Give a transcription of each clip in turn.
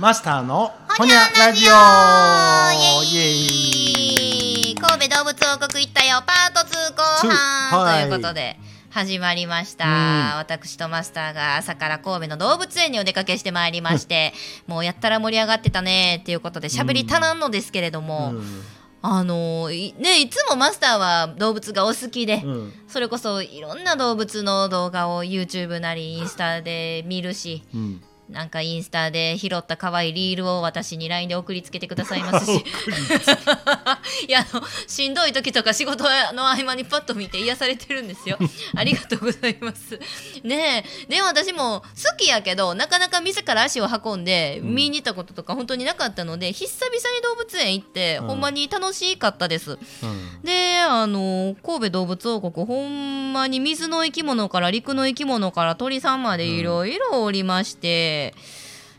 マスターのほにゃラジオ。イエイ。神戸動物王国行ったよ。パート2後半、はい。ということで始まりました、うん。私とマスターが朝から神戸の動物園にお出かけしてまいりましてもうやったら盛り上がってたねっていうことで喋り足らんのですけれども、うん。あのいねいつもマスターは動物がお好きで、うん。それこそいろんな動物の動画を YouTube なりインスタで見るしうんなんかインスタで拾った可愛いリールを私に LINE で送りつけてくださいますし。いやあのしんどい時とか仕事の合間にパッと見て癒されてるんですよ。ありがとうございます。ねえ。でも私も好きやけどなかなか店から足を運んでうん。見に行ったこととか本当になかったので、久々に動物園行って、うん。ほんまに楽しかったです。うん。であの神戸動物王国ほんまに水の生き物から陸の生き物から鳥さんまでいろいろおりまして、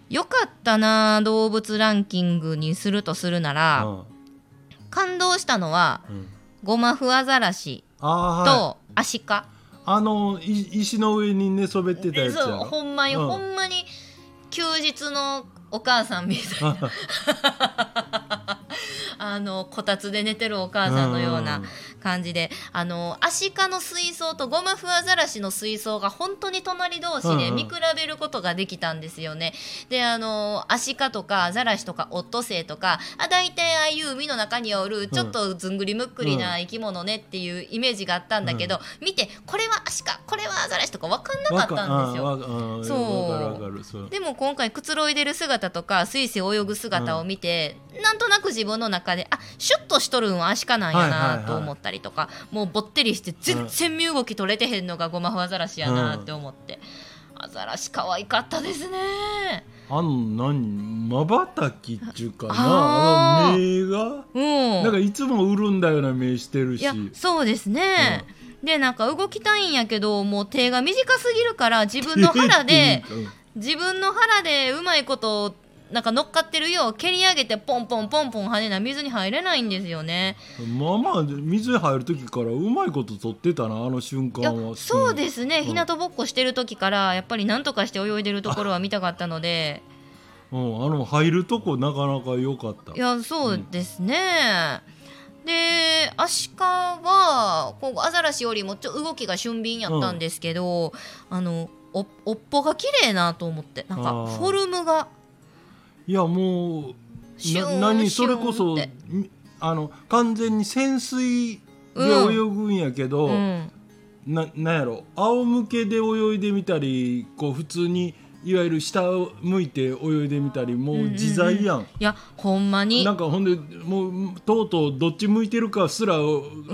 よかったな動物ランキングにするとするなら、感動したのはうん。ゴマフアザラシとアシカ、あのい石の上に寝そべってたやつやそうろほんまに、うん。ほんまに休日のお母さんみたいな あのこたつで寝てるお母さんのような感じであのアシカの水槽とゴマフアザラシの水槽が本当に隣同士で見比べることができたんですよね。であのアシカとかアザラシとかオットセイとかあ大体ああいう海の中におるちょっとずんぐりむっくりな生き物ねっていうイメージがあったんだけど、見てこれはアシカこれはアザラシとか分かんなかったんですよ。そう。でも今回くつろいでる姿とかスイスイ泳ぐ姿を見て、なんとなく自分の中であシュッとしとるんはアシカなんやないと思ったりとか、もうぼってりして全然身動き取れてへんのがゴマフアザラシやなって思って、アザラシ可愛かったですね。あの何まばたきっちゅうかなあの目が。うん。なんかいつも潤んだような目してるし。いやそうですね、でなんか動きたいんやけどもう手が短すぎるから自分の腹で 自分の腹でうまいことなんか乗っかってるよう蹴り上げてポンポンポンポン跳ねな水に入れないんですよね。まあまあ水に入る時からうまいこと取ってたなあの瞬間はそうですね、うん。日向ぼっこしてる時からやっぱり何とかして泳いでるところは見たかったので。うん、あの入るとこなかなか良かった。いやそうですね。でアシカはこうアザラシよりもちょ動きが俊敏やったんですけど、あのおおっぽが綺麗なと思ってなんかフォルムがいやもうな何それこそあの完全に潜水でうん。泳ぐんやけど、うん。ななんやろ仰向けで泳いでみたりこう普通にいわゆる下を向いて泳いでみたりもう自在やん,、いやほんまに。なんかほんでもうとうとうどっち向いてるかすら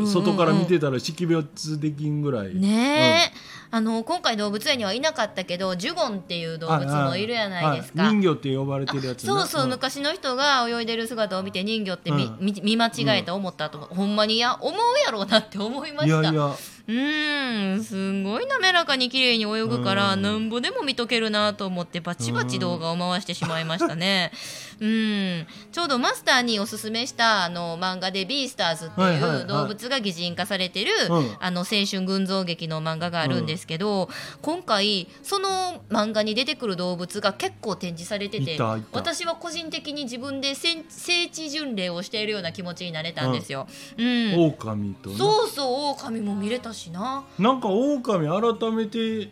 外から見てたら識別できんぐらい、ねえ、あの今回動物園にはいなかったけどジュゴンっていう動物もいるやないですか。はい人魚って呼ばれてるやつなそうそう、ん昔の人が泳いでる姿を見て人魚って見,うん見、見間違えた思ったと、ほんまにいや思うやろうなって思いました。いやいやうーんすごい滑らかに綺麗に泳ぐから、うん。なんぼでも見とけるなと思ってバチバチ動画を回してしまいましたね。うん。ちょうどマスターにおすすめしたあの漫画で「ビースターズ」ってはいう動物が擬人化されてる、うん。あの青春群像劇の漫画があるんですけど、今回その漫画に出てくる動物が結構展示されてて私は個人的に自分で聖聖地巡礼をしているような気持ちになれたんですよ。うん。狼となそうそう狼も見れたしな。なんか狼改めてっ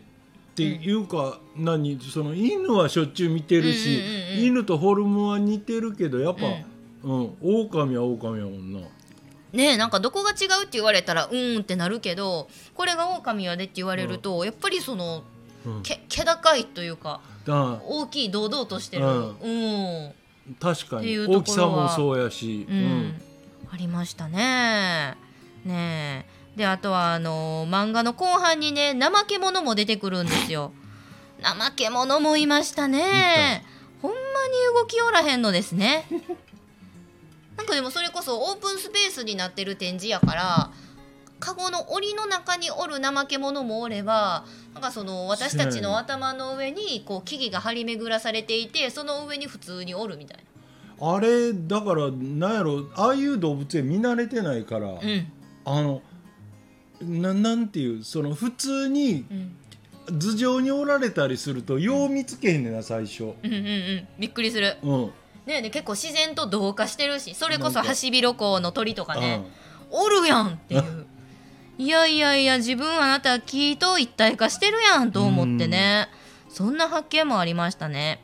ていうか、何？その犬はしょっちゅう見てるし、うんうんうんうん。犬とフォルムは似てるけどやっぱ、うん。狼は狼やもんな。ねえなんかどこが違うって言われたらうーんってなるけどこれが狼やでって言われると、やっぱりそのうん。け気高いというかだ。大きい堂々としてる、ううん。確かに。大きさもそうやし、うん。ありましたね。ねえであとはあの漫画の後半にね怠け者も出てくるんですよ。怠け者もいましたね。ほんまに動きおらへんのですね。なんかでもそれこそオープンスペースになってる展示やからカゴの檻の中におる怠け者もおればなんかその私たちの頭の上にこう木々が張り巡らされていてその上に普通におるみたいあれだからなんやろああいう動物園見慣れてないから、な。うんあのななんていうその普通にうん。頭上におられたりするとよう見つけへんねんな最初。うんうんうん。びっくりする。うん。ねで結構自然と同化してるしそれこそハシビロコウの鳥とかねおるやんっていう。いやいやいや自分あなた木と一体化してるやんと思ってね。そんな発見もありましたね。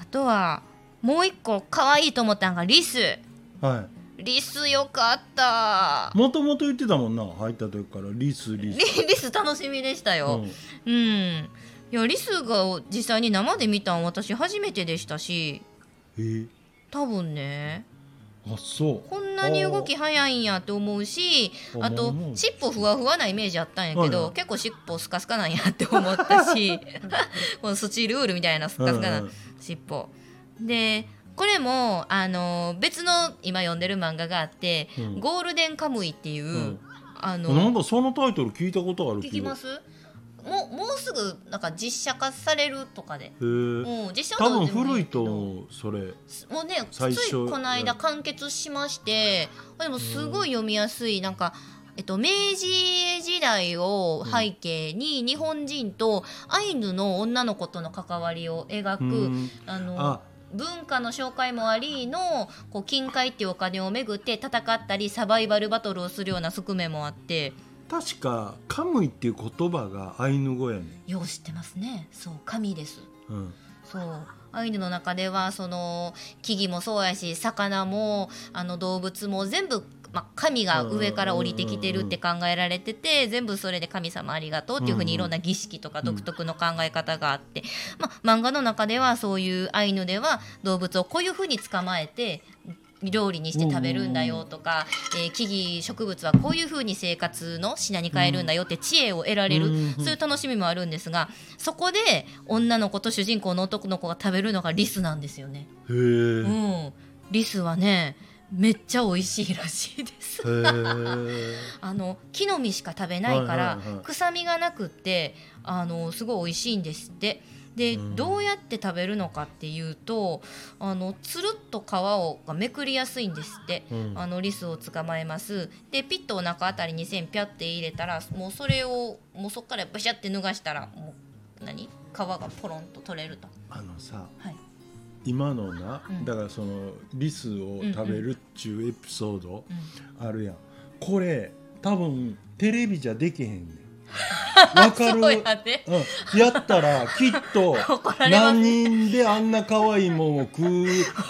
あとはもう一個可愛いと思ったのがリス。うん。はリスよかった。い。もともと言ってたもんな。入った時から。リスリリス。リス楽しみでしたよ。うん。うん、いやリスが実際に生で見たん私初めてでしたし。え？ー、多分ね。あそう。こんなに動き早いんやって思うしああと尻尾ふわふわなイメージあったんやけど、はいはい。結構尻尾スカスカなんやって思ったし。このスチールウールみたいなスカスカなうん。尻尾。でこれもあの別の今読んでる漫画があって「うん。ゴールデンカムイ」っていう、ん。あなんのかそのタイトル聞いたことある聞きます？もうもうすぐなんか実写化されるとかで。うん、実写多分古いと思うそれ。もうねつ最初。いこの間完結しましてでもすごい読みやすいなんか、えっと、明治時代を背景に日本人とアイヌの女の子との関わりを描く、うん。あのあ文化の紹介もありのこう金塊っていうお金をめぐって戦ったりサバイバルバトルをするような側面もあって確かカムイっていう言葉がアイヌ語やねん。よう知ってますねそう神ですうん。そうアイヌの中ではその木々もそうやし魚もあの動物も全部、まあ、神が上から降りてきてるって考えられてて全部それで神様ありがとうっていうふうにいろんな儀式とか独特の考え方があって、まあ、漫画の中ではそういうアイヌでは動物をこういうふうに捕まえて料理にして食べるんだよとか、えー木々植物はこういうふうに生活の品に変えるんだよって知恵を得られる、うんそういう楽しみもあるんですがそこで女の子と主人公の男の子が食べるのがリスなんですよね。へえ。うん、リスはねめっちゃ美味しいらしいです。あの木の実しか食べないから、臭みがなくってあのすごい美味しいんですって。で、うんどうやって食べるのかっていうとあのつるっと皮をがめくりやすいんですって。うんあのリスを捕まえますでピッとお腹あたりに線ピャって入れたらもうそれをもうそこからバシャって脱がしたらもう何？皮がポロンと取れると。あのさはい今のな、うん。だからそのリスを食べるっちゅうエピソードうん。あるやん。これ多分テレビじゃできへんねん。わかる？やねうん、やったらきっと 何人であんな可愛いもんを食う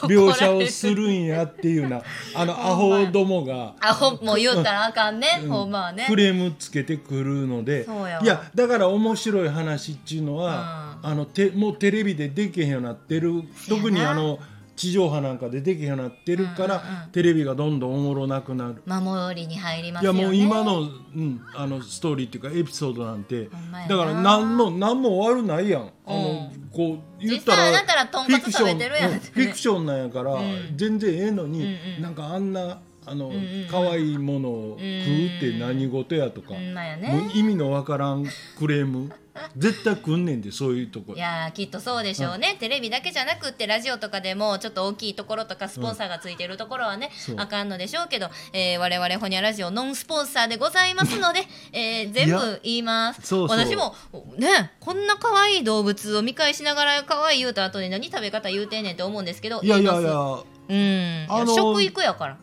描写をするんやっていうな。あのアホどもが、あほんもう言ったらあかんね、うん。ほんまはね。フレームつけてくるので。いやだから面白い話っていうのは、あのてもうテレビでできへんようになってる。特にあの地上波なんかでできへんようになってるから、うんうんうん。テレビがどんどんおもろなくなる。守りに入りますいやよねもう今の,、うん、あのストーリーっていうかエピソードなんて。だから何も何も悪ないやん、あのこう言ったらフィクションうんフィクションなんやから、ん。全然ええのに、うんうん。なんかあんなあの、んうん可愛いものを食うって何事やとか、うね。意味のわからんクレーム。絶対来んねんでそういうとこ。いやーきっとそうでしょうね、テレビだけじゃなくってラジオとかでもちょっと大きいところとかスポンサーがついてるところはね、そう。あかんのでしょうけど、えー我々ホニャラジオノンスポンサーでございますので、えー全部言います。そうそう。私もねこんな可愛い動物を見返しながら可愛い言うた後に何食べ方言うてんねんって思うんですけどいやいやいや。うん。あの食育やから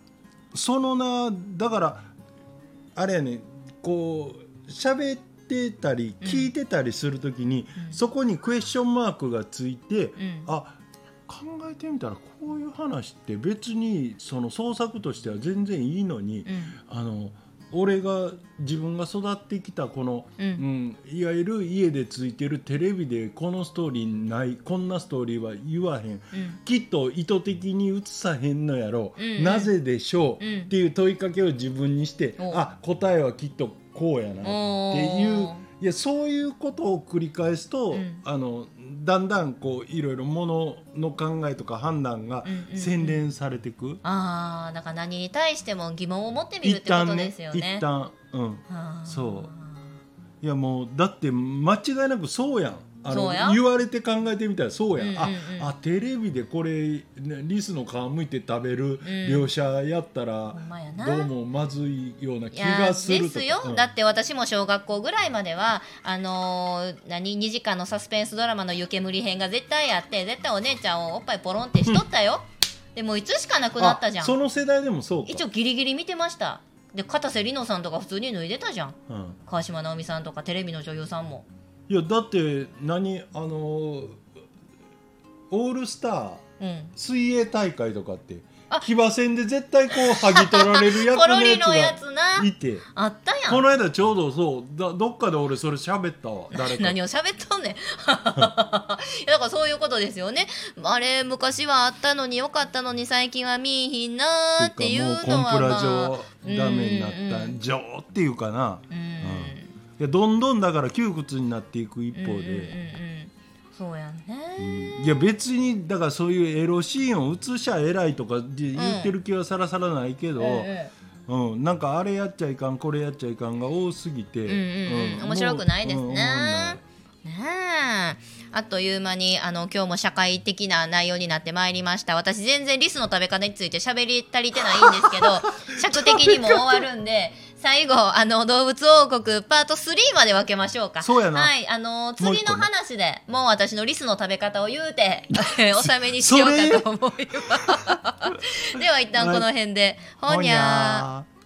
そのなだからあれやねこう喋ってたりうん聞いてたりするときに、うん。そこにクエスチョンマークがついて、うん。あ考えてみたらこういう話って別にその創作としては全然いいのに、うん。あの俺が自分が育ってきたこの、ううんんいわゆる家でついてるテレビでこのストーリーないこんなストーリーは言わへん。うん。きっと意図的に映さへんのやろ、うんうん。なぜでしょう、うんっていう問いかけを自分にしておあ答えはきっとこうやなっていういやそういうことを繰り返すと、うん。あのだんだんこういろいろものの考えとか判断がうんうんうん洗練されていく、ああだから何に対しても疑問を持ってみるっ一てことですよね。一旦うん。そう。いやもうだって間違いなくそうやんあの言われて考えてみたらそうや、うんうんうん。ああテレビでこれ、ね、リスの皮むいて食べるん。描写やったら、ほんどうもまずいようない気やがするですよ、うん。だって私も小学校ぐらいまではあのー何？2時間のサスペンスドラマの湯煙編が絶対あって絶対お姉ちゃんをおっぱいポロンってしとったよ、でもいつしかなくなったじゃん。あその世代でもそうか。一応ギリギリ見てました。で片瀬里乃さんとか普通に脱いでたじゃん。うん。川島直美さんとかテレビの女優さんもいやだって何あのーオールスターうん。水泳大会とかってあ騎馬戦で絶対こう剥ぎ取られる役ポロのやつリのやがつな。いて。あったやこんの間ちょうどそうだどっかで俺それ喋ったわ 誰か。何を喋っとんねん。いやだからそういうことですよね。あれ昔はあったのによかったのに最近は見いひんなーっていうのはてかもうコンプラまあ上ダメになうんったん。上っていうかな。うんいやどんどんだから窮屈になっていく一方うんうんうんうん。で、そうやんね、うん。いや別にだからそういうエロシーンを映しゃ偉いとかで言ってる気はさらさらないけど、うんうん。うん。なんかあれやっちゃいかんこれやっちゃいかんが多すぎて、うん面白くないですね。あっという間にあの今日も社会的な内容になってまいりました。私全然リスの食べ方について喋り足りてないんですけど 尺的にも終わるんで最後あの動物王国パート3まで分けましょうか。そうやな。はいあの次の話でもう私のリスの食べ方を言うて納めにしようかと思います。では一旦この辺で。ほにゃー。ー